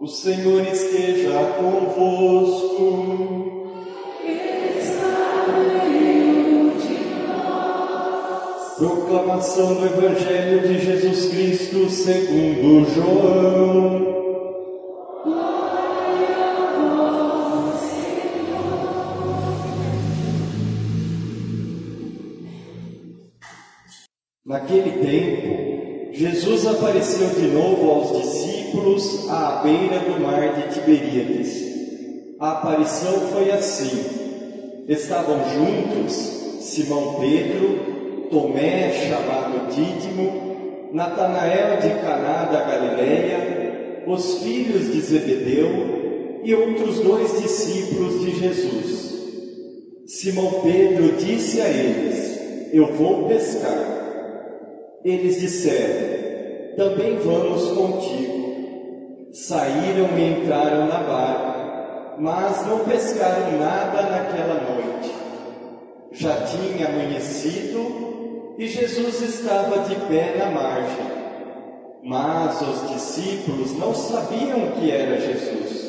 O Senhor esteja convosco. Proclamação do Evangelho de Jesus Cristo segundo João. Naquele tempo, Jesus apareceu de novo aos discípulos à beira do mar de Tiberíades. A aparição foi assim: estavam juntos Simão Pedro, Tomé, chamado Dídimo, Natanael de Caná da Galileia, os filhos de Zebedeu e outros dois discípulos de Jesus. Simão Pedro disse a eles: Eu vou pescar. Eles disseram: Também vamos contigo. Saíram e entraram na barca, mas não pescaram nada naquela noite. Já tinha amanhecido e Jesus estava de pé na margem. Mas os discípulos não sabiam que era Jesus.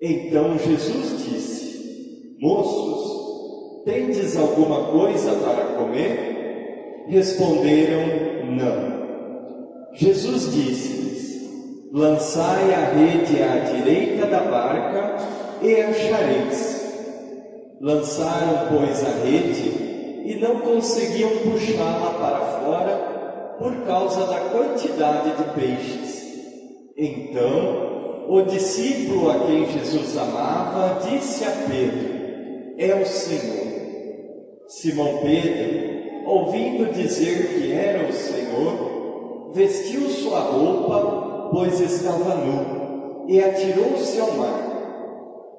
Então Jesus disse: Moços, tendes alguma coisa para comer? Responderam: Não. Jesus disse-lhes: Lançai a rede à direita da barca e achareis. Lançaram, pois, a rede e não conseguiam puxá-la para fora por causa da quantidade de peixes. Então, o discípulo a quem Jesus amava disse a Pedro: É o Senhor. Simão Pedro ouvindo dizer que era o Senhor, vestiu sua roupa, pois estava nu, e atirou-se ao mar.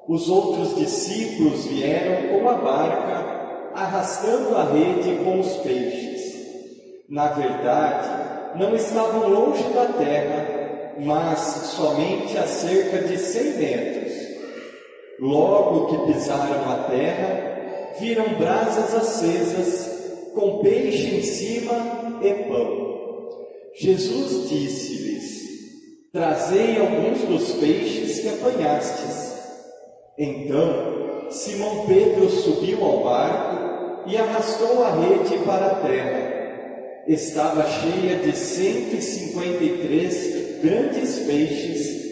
Os outros discípulos vieram com a barca, arrastando a rede com os peixes. Na verdade, não estavam longe da terra, mas somente a cerca de cem metros. Logo que pisaram a terra, viram brasas acesas com peixe em cima e pão. Jesus disse-lhes: Trazei alguns dos peixes que apanhastes. Então Simão Pedro subiu ao barco e arrastou a rede para a terra. Estava cheia de 153 grandes peixes,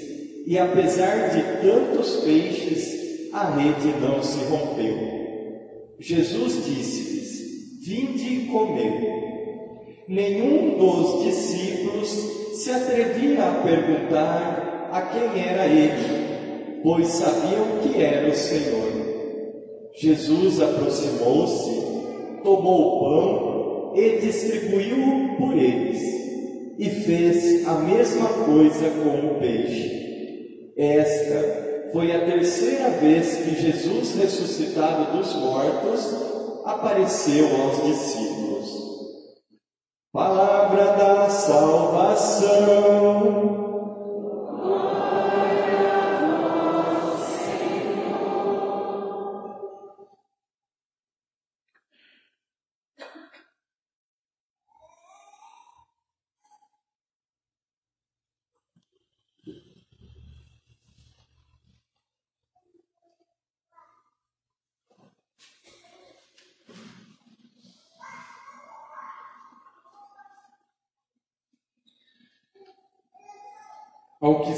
e apesar de tantos peixes, a rede não se rompeu. Jesus disse-lhes: Vinde e comei. Nenhum dos discípulos se atrevia a perguntar a quem era ele, pois sabiam que era o Senhor. Jesus aproximou-se, tomou o pão e distribuiu por eles, e fez a mesma coisa com o peixe. Esta foi a terceira vez que Jesus, ressuscitado dos mortos, apareceu aos discípulos. Palavra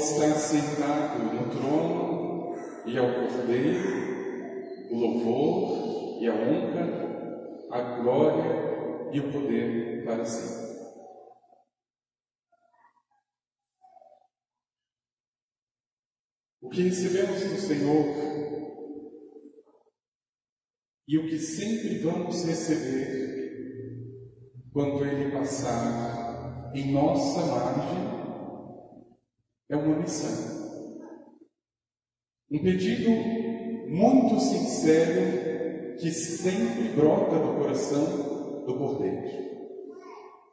está sentado no trono e ao Cordeiro, o louvor e a honra, a glória e o poder para sempre. O que recebemos do Senhor e o que sempre vamos receber quando Ele passar em nossa margem é uma missão. Um pedido muito sincero que sempre brota do coração do Cordeiro.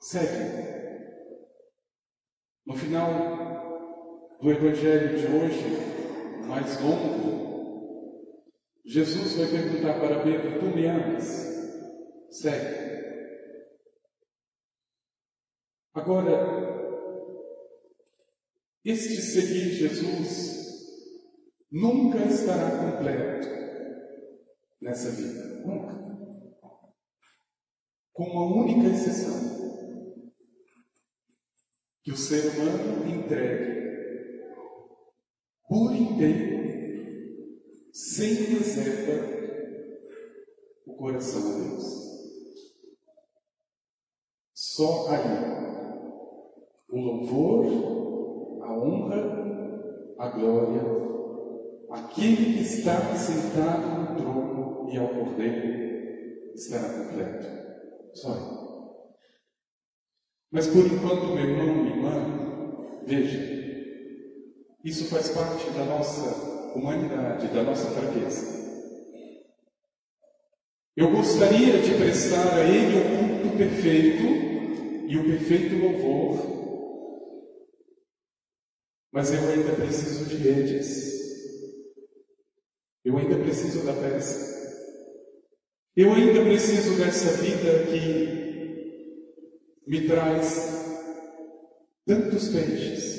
Segue. No final do Evangelho de hoje, mais longo, Jesus vai perguntar para Pedro: Tu me amas? Segue. Agora, Este seguir Jesus nunca estará completo nessa vida. Nunca. Com uma única exceção. Que o ser humano entregue por inteiro, sem reserva, o coração a Deus. Só aí o louvor, honra, a glória, aquele que está sentado no trono e ao cordeiro estará completo. Só aí. Mas por enquanto, meu irmão e irmã, veja, isso faz parte da nossa humanidade, da nossa fraqueza. Eu gostaria de prestar a Ele o culto perfeito e o perfeito louvor, mas eu ainda preciso de redes, eu ainda preciso da pesca, eu ainda preciso dessa vida que me traz tantos peixes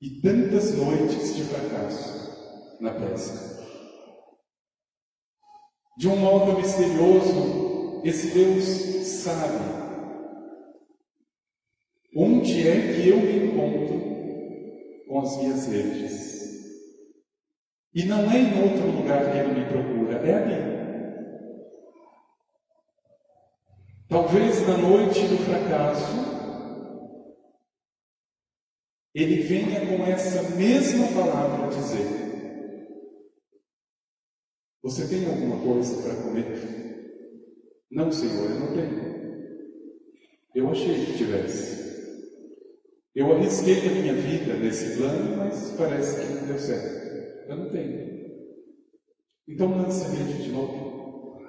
e tantas noites de fracasso na pesca. De um modo misterioso, esse Deus sabe Onde é que eu me encontro com as minhas redes? E não é em outro lugar que ele me procura, é ali. Talvez na noite do fracasso, ele venha com essa mesma palavra dizer: Você tem alguma coisa para comer? Não, Senhor, eu não tenho. Eu achei que tivesse. Eu arrisquei a minha vida nesse plano, mas parece que não deu certo. Eu não tenho. Então lance a rede de novo.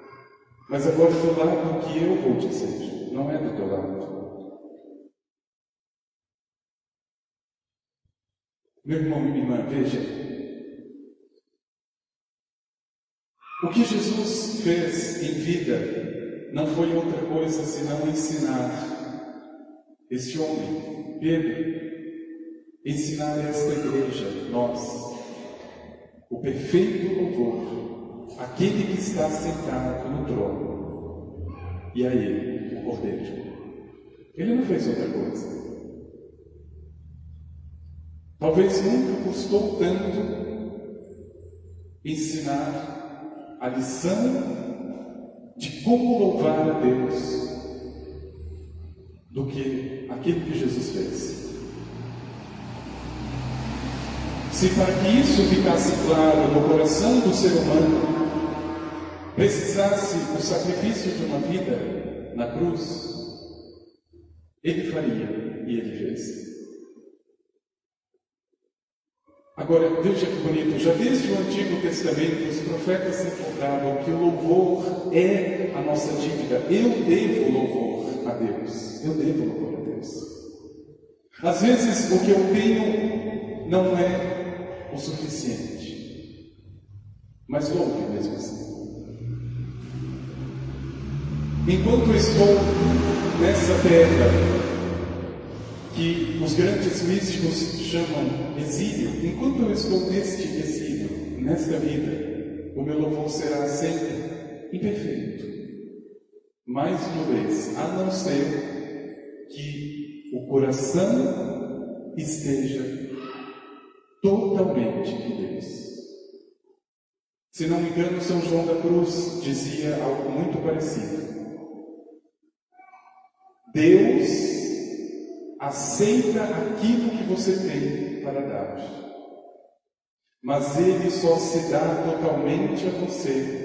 Mas agora do lado que eu vou dizer, não é do teu lado. Meu irmão e minha irmã, veja. O que Jesus fez em vida não foi outra coisa senão ensinar este homem Pedro, ensinar esta igreja, nós, o perfeito louvor, aquele que está sentado no trono, e a ele, o Cordeiro. Ele não fez outra coisa. Talvez nunca custou tanto ensinar a lição de como louvar a Deus do que aquilo que Jesus fez. Se para que isso ficasse claro no coração do ser humano, precisasse o sacrifício de uma vida na cruz, ele faria e ele fez. Agora, veja que bonito, já desde o Antigo Testamento os profetas se encontravam que o louvor é a nossa dívida. Eu devo louvor a Deus. Eu devo louvor a Deus. Às vezes o que eu tenho não é o suficiente, mas louve mesmo assim. Enquanto estou nessa terra, que os grandes místicos chamam exílio, enquanto eu estou neste exílio, nesta vida, o meu louvor será sempre imperfeito. Mais uma vez, a não ser que o coração esteja totalmente em Deus. Se não me engano, São João da Cruz dizia algo muito parecido. Deus aceita aquilo que você tem para dar. Mas Ele só se dá totalmente a você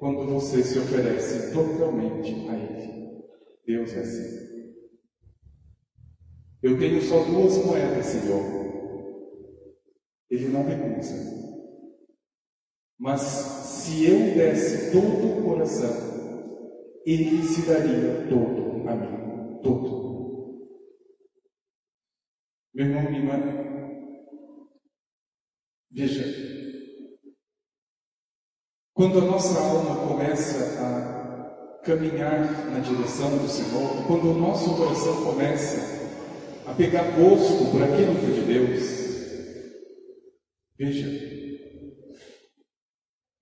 quando você se oferece totalmente a Ele. Deus é assim. Eu tenho só duas moedas, Senhor. Ele não recusa. Mas se eu desse todo o coração, Ele se daria todo a mim. Todo. Meu irmão, minha irmã, veja, quando a nossa alma começa a caminhar na direção do Senhor, quando o nosso coração começa a pegar gosto por aquilo que é de Deus. Veja,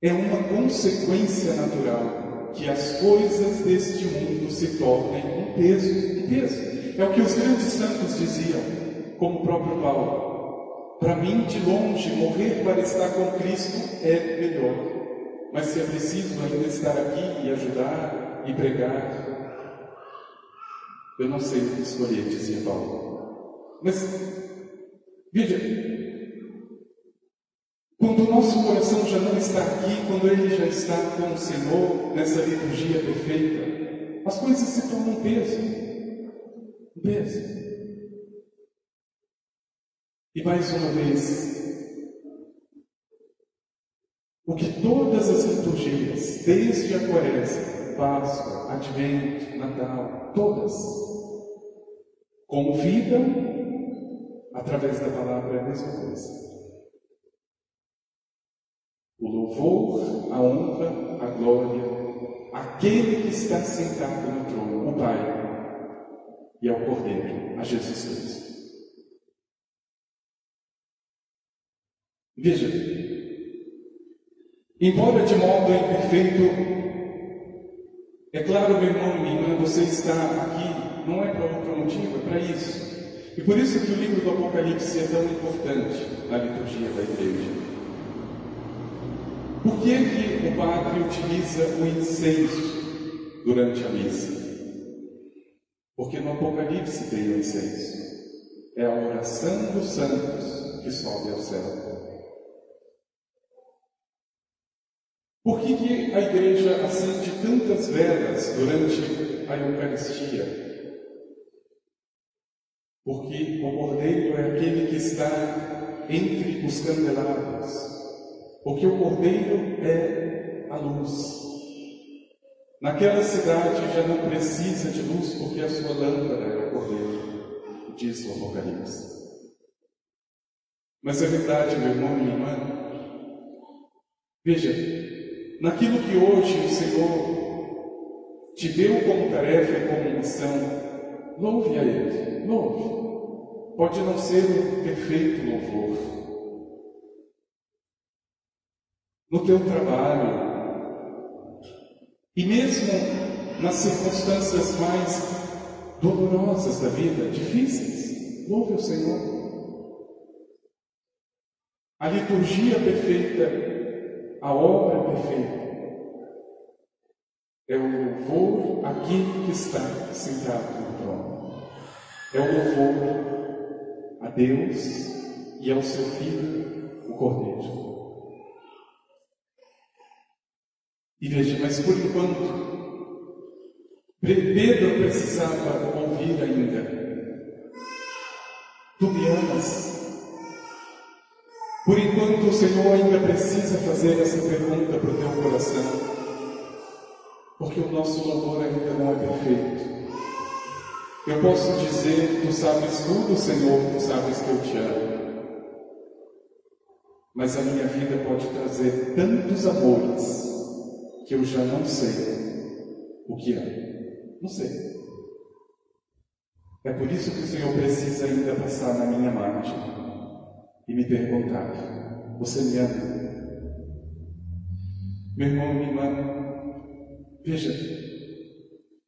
é uma consequência natural que as coisas deste mundo se tornem um peso, um peso. É o que os grandes santos diziam, como o próprio Paulo. Para mim, de longe, morrer para estar com Cristo é melhor. Mas se é preciso ainda estar aqui e ajudar e pregar, eu não sei o que escolher, dizia Paulo. Mas, veja, quando o nosso coração já não está aqui, quando ele já está com o Senhor nessa liturgia perfeita, as coisas se tornam um peso. Um peso. E mais uma vez, o que todas as liturgias, desde a Quaresma, Páscoa, Advento, Natal, todas, convidam através da palavra é a mesma coisa. O louvor, a honra, a glória, aquele que está sentado no trono, o Pai, e ao Cordeiro, a Jesus Cristo. Veja, Embora de modo imperfeito, é claro, meu irmão e minha irmã, você está aqui não é para outro motivo, é para isso. E por isso que o livro do Apocalipse é tão importante na liturgia da igreja. Por que, que o padre utiliza o incenso durante a missa? Porque no Apocalipse tem o incenso. É a oração dos santos que sobe ao céu. Que, que a igreja acende tantas velas durante a Eucaristia? Porque o Cordeiro é aquele que está entre os candelabros. Porque o Cordeiro é a luz. Naquela cidade já não precisa de luz, porque a sua lâmpada é o Cordeiro, diz o Apocalipse. Mas é verdade, meu irmão e minha irmã. Veja, naquilo que hoje o Senhor te deu como tarefa e como missão, louve a Ele, louve. Pode não ser um perfeito louvor. No teu trabalho, e mesmo nas circunstâncias mais dolorosas da vida, difíceis, louve o Senhor. A liturgia perfeita a obra perfeita. É o louvor àquele que está sentado no trono. É o louvor a Deus e ao seu Filho, o Cordeiro. E veja, mas por enquanto, Pedro precisava ouvir ainda: Tu me amas por enquanto, o Senhor ainda precisa fazer essa pergunta para o teu coração, porque o nosso louvor ainda não é perfeito. Eu posso dizer: Tu sabes tudo, Senhor, Tu sabes que eu te amo. Mas a minha vida pode trazer tantos amores que eu já não sei o que é. Não sei. É por isso que o Senhor precisa ainda passar na minha margem e me perguntar: Você me ama? Meu irmão, minha irmã, veja,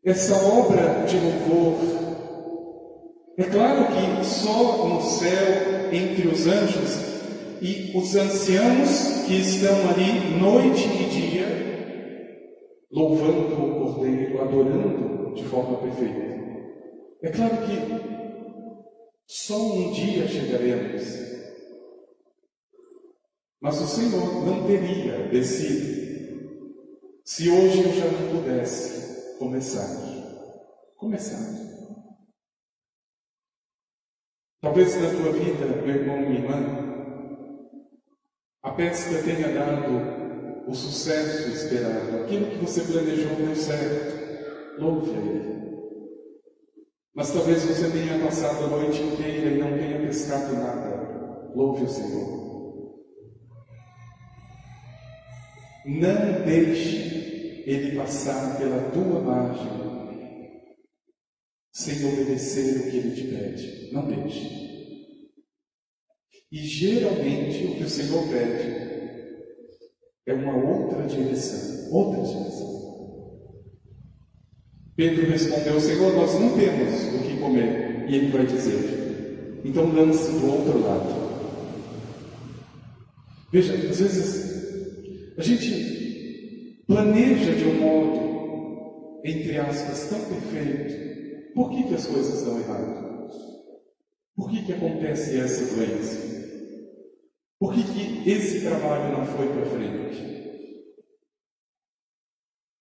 essa obra de louvor, é claro que só no céu, entre os anjos e os anciãos que estão ali noite e dia, louvando o Cordeiro, adorando de forma perfeita. É claro que só um dia chegaremos mas o Senhor não teria descido se hoje eu já não pudesse começar. Começar. Talvez na tua vida, meu irmão, minha irmã, a pesca tenha dado o sucesso esperado. Aquilo que você planejou deu certo. Louve a Ele. Mas talvez você tenha passado a noite inteira e não tenha pescado nada. Louve o Senhor. Não deixe ele passar pela tua margem sem obedecer o que ele te pede. Não deixe. E geralmente o que o Senhor pede é uma outra direção, outra direção. Pedro respondeu: Senhor, nós não temos o que comer. E ele vai dizer: Então lance do outro lado. Veja, às vezes a gente planeja de um modo, entre aspas, tão perfeito. Por que, que as coisas dão errado? Por que, que acontece essa doença? Por que, que esse trabalho não foi para frente?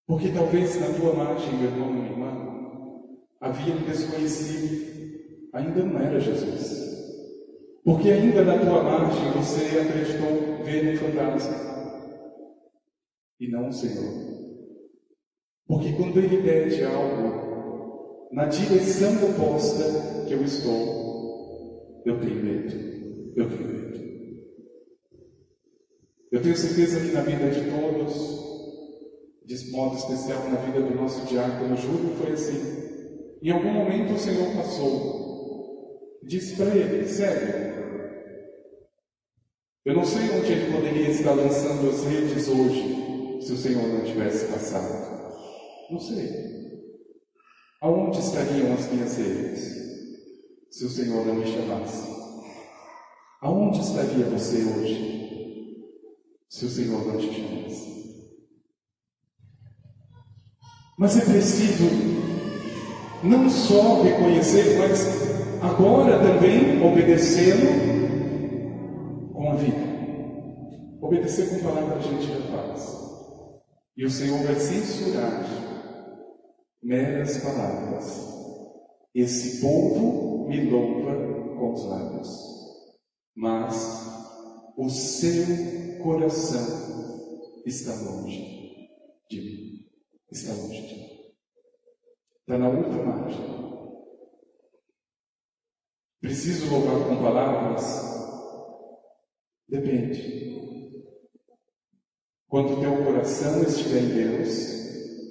Porque talvez na tua margem, meu irmão, minha irmã, havia um desconhecido, ainda não era Jesus. Porque ainda na tua margem você acreditou ver um fantasma e não o Senhor. Porque quando Ele pede algo na direção oposta que eu estou, eu tenho medo. Eu tenho medo. Eu tenho certeza que na vida de todos, de modo especial na vida do nosso diácono Júlio, foi assim. Em algum momento o Senhor passou, disse para ele: Sério, eu não sei onde ele poderia estar lançando as redes hoje, se o Senhor não tivesse passado. Não sei. Aonde estariam as minhas redes, se o Senhor não me chamasse? Aonde estaria você hoje? se o Senhor não te chamasse. Mas é preciso não só reconhecer, mas agora também obedecê-lo com a vida. Obedecer com palavras gente da paz. E o Senhor vai censurar meras palavras. Esse povo me louva com os lábios, mas o seu coração está longe de mim. Está longe de mim. Está na outra margem. Preciso louvar com palavras? Depende. Quando teu coração estiver em Deus,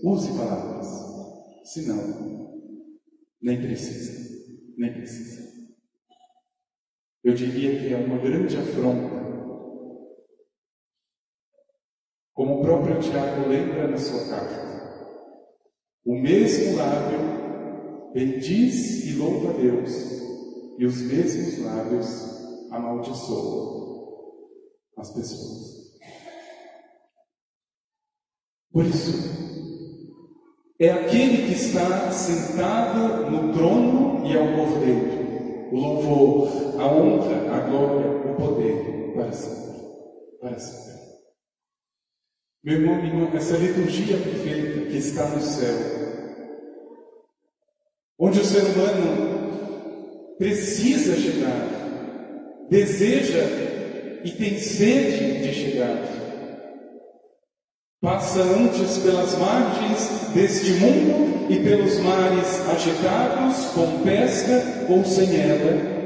use palavras. Se não, nem precisa. Nem precisa. Eu diria que é uma grande afronta Como o próprio Tiago lembra na sua carta, o mesmo lábio bendiz e louva a Deus, e os mesmos lábios amaldiçoam as pessoas. Por isso, é aquele que está sentado no trono e ao cordeiro, o louvor, a honra, a glória, o poder para sempre. Para sempre. Meu irmão, minha irmã, essa liturgia perfeita que está no céu, onde o ser humano precisa chegar, deseja e tem sede de chegar, passa antes pelas margens deste mundo e pelos mares agitados, com pesca ou sem ela.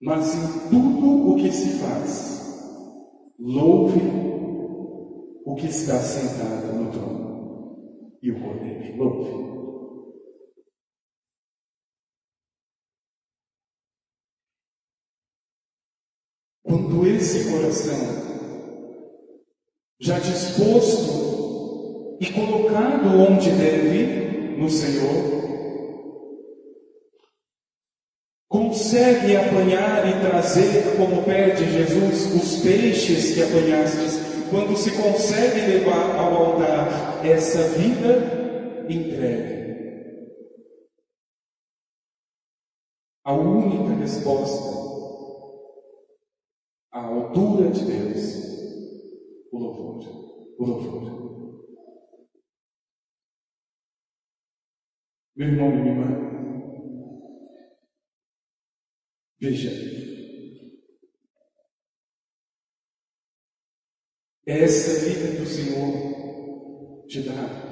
Mas em tudo o que se faz, Louve o que está sentado no trono e o Cordeiro. Louve. Quando esse coração, já disposto e colocado onde deve, no Senhor, consegue apanhar e trazer, como pede Jesus, os peixes que apanhastes, quando se consegue levar ao altar essa vida entregue. A única resposta à altura de Deus, o louvor, o louvor. Meu irmão e minha irmã, Veja, é essa vida que o Senhor te dá.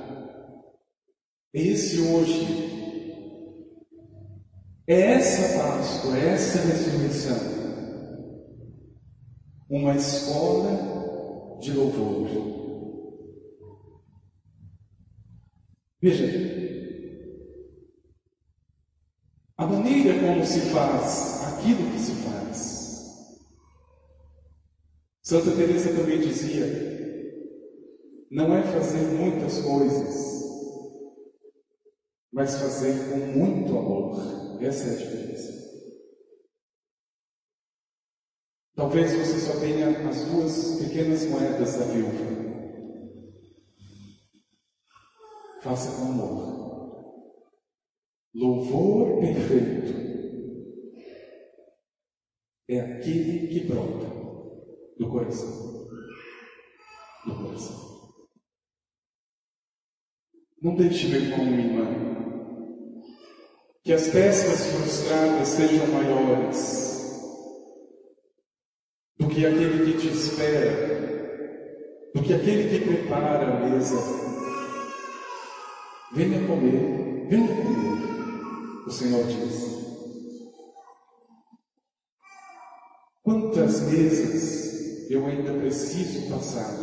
Esse hoje. É essa Páscoa, é essa ressurreição. Uma escola de louvor. Veja, a maneira como se faz aquilo que se faz. Santa Teresa também dizia: não é fazer muitas coisas, mas fazer com muito amor. Essa é a diferença. Talvez você só tenha as duas pequenas moedas da viúva. Faça com amor. Louvor perfeito é aquele que brota do coração. Do coração. Não deixe, meu irmão, minha irmã, que as pescas frustradas sejam maiores que aquele que te espera, do que aquele que prepara a mesa. Venha comer, venha comer, o Senhor diz. Quantas vezes eu ainda preciso passar?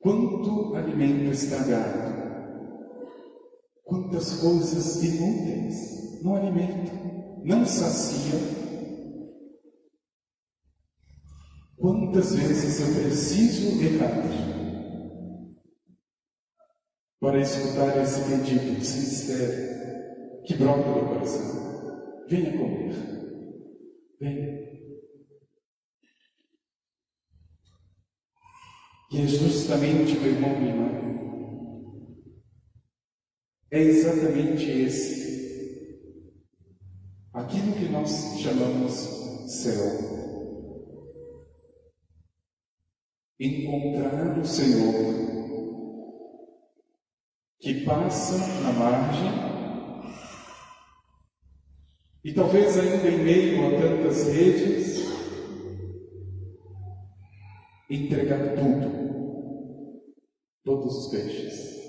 Quanto alimento estragado? Quantas coisas inúteis não alimentam, não saciam Quantas vezes eu preciso errar para escutar esse pedido sincero que brota do coração? Venha comer. Venha. E é justamente, meu irmão, irmã, é exatamente esse, aquilo que nós chamamos céu. Encontrar o Senhor que passa na margem e talvez ainda em meio a tantas redes, entregar tudo, todos os peixes.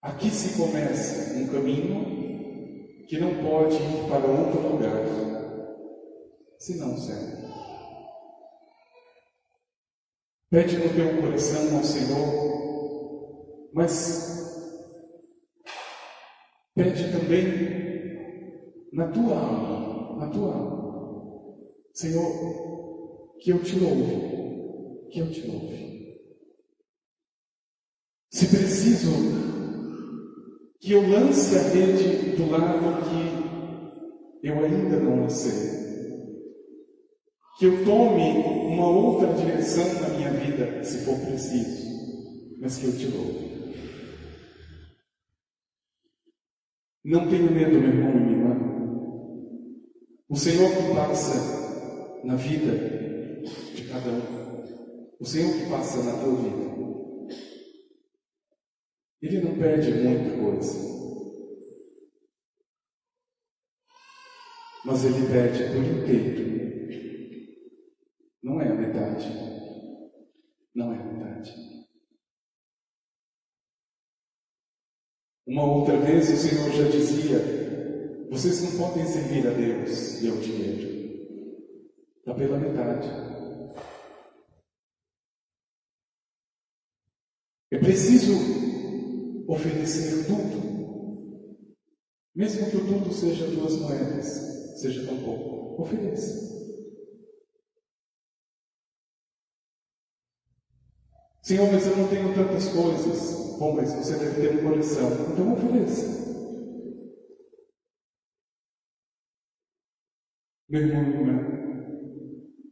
Aqui se começa um caminho que não pode ir para outro lugar, senão o céu. Pede no teu coração ao Senhor, mas pede também na tua alma, na tua alma. Senhor, que eu te louve, que eu te louve. Se preciso que eu lance a rede do lado que eu ainda não lancei que eu tome uma for preciso, mas que eu te louve. Não tenha medo, meu irmão e minha irmã. O Senhor que passa na vida de cada um, o Senhor que passa na tua vida, Ele não pede muita coisa, mas Ele pede por inteiro não é a metade. Não é a metade. Uma outra vez o Senhor já dizia: vocês não podem servir a Deus e ao dinheiro. Está pela metade. É preciso oferecer tudo. Mesmo que o tudo seja duas moedas, seja tão pouco. Ofereça. Senhor, mas eu não tenho tantas coisas. Bom, mas você deve ter um coração. Então ofereça. Meu irmão irmã,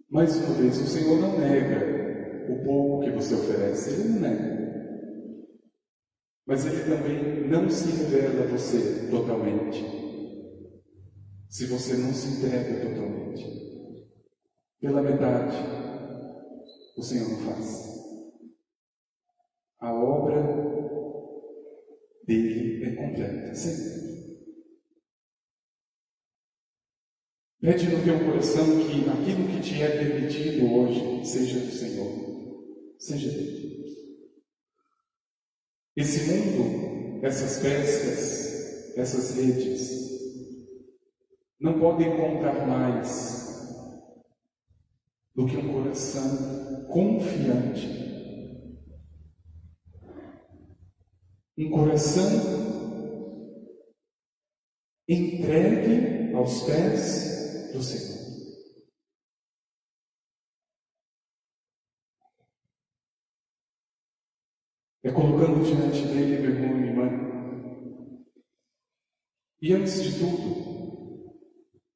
mais uma vez, o Senhor não nega o pouco que você oferece. Ele não nega. Mas Ele também não se revela a você totalmente. Se você não se entrega totalmente. Pela metade, o Senhor não faz. Obra dele é completa, sempre. Pede no teu coração que aquilo que te é permitido hoje seja do Senhor, seja dele. Esse mundo, essas pescas, essas redes, não podem contar mais do que um coração confiante um coração entregue aos pés do Senhor. É colocando diante dele, irmão e irmã. E antes de tudo,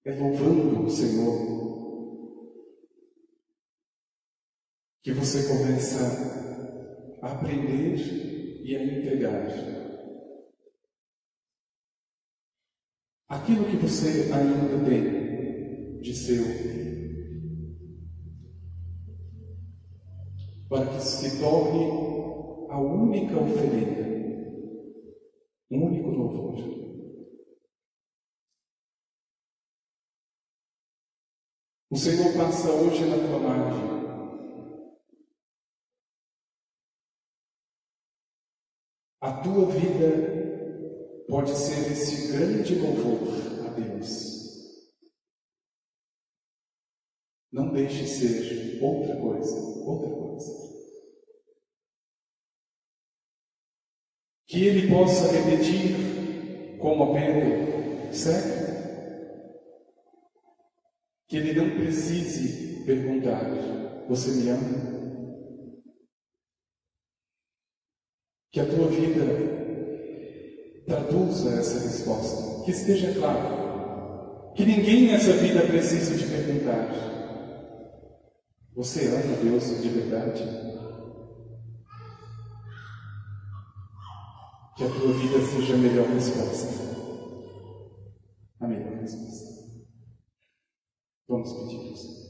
é louvando o Senhor. Que você começa a aprender e a entregar aquilo que você ainda tem de seu, para que se torne a única oferenda, um único louvor. O Senhor passa hoje na tua margem. A tua vida pode ser esse grande louvor a Deus. Não deixe ser outra coisa, outra coisa. que ele possa repetir como a Pedro, certo? Que ele não precise perguntar: Você me ama? Que a tua vida traduza essa resposta, que esteja claro, que ninguém nessa vida precise te perguntar: Você ama Deus de verdade? que a tua vida seja a melhor resposta. A melhor resposta. Vamos pedir, Deus.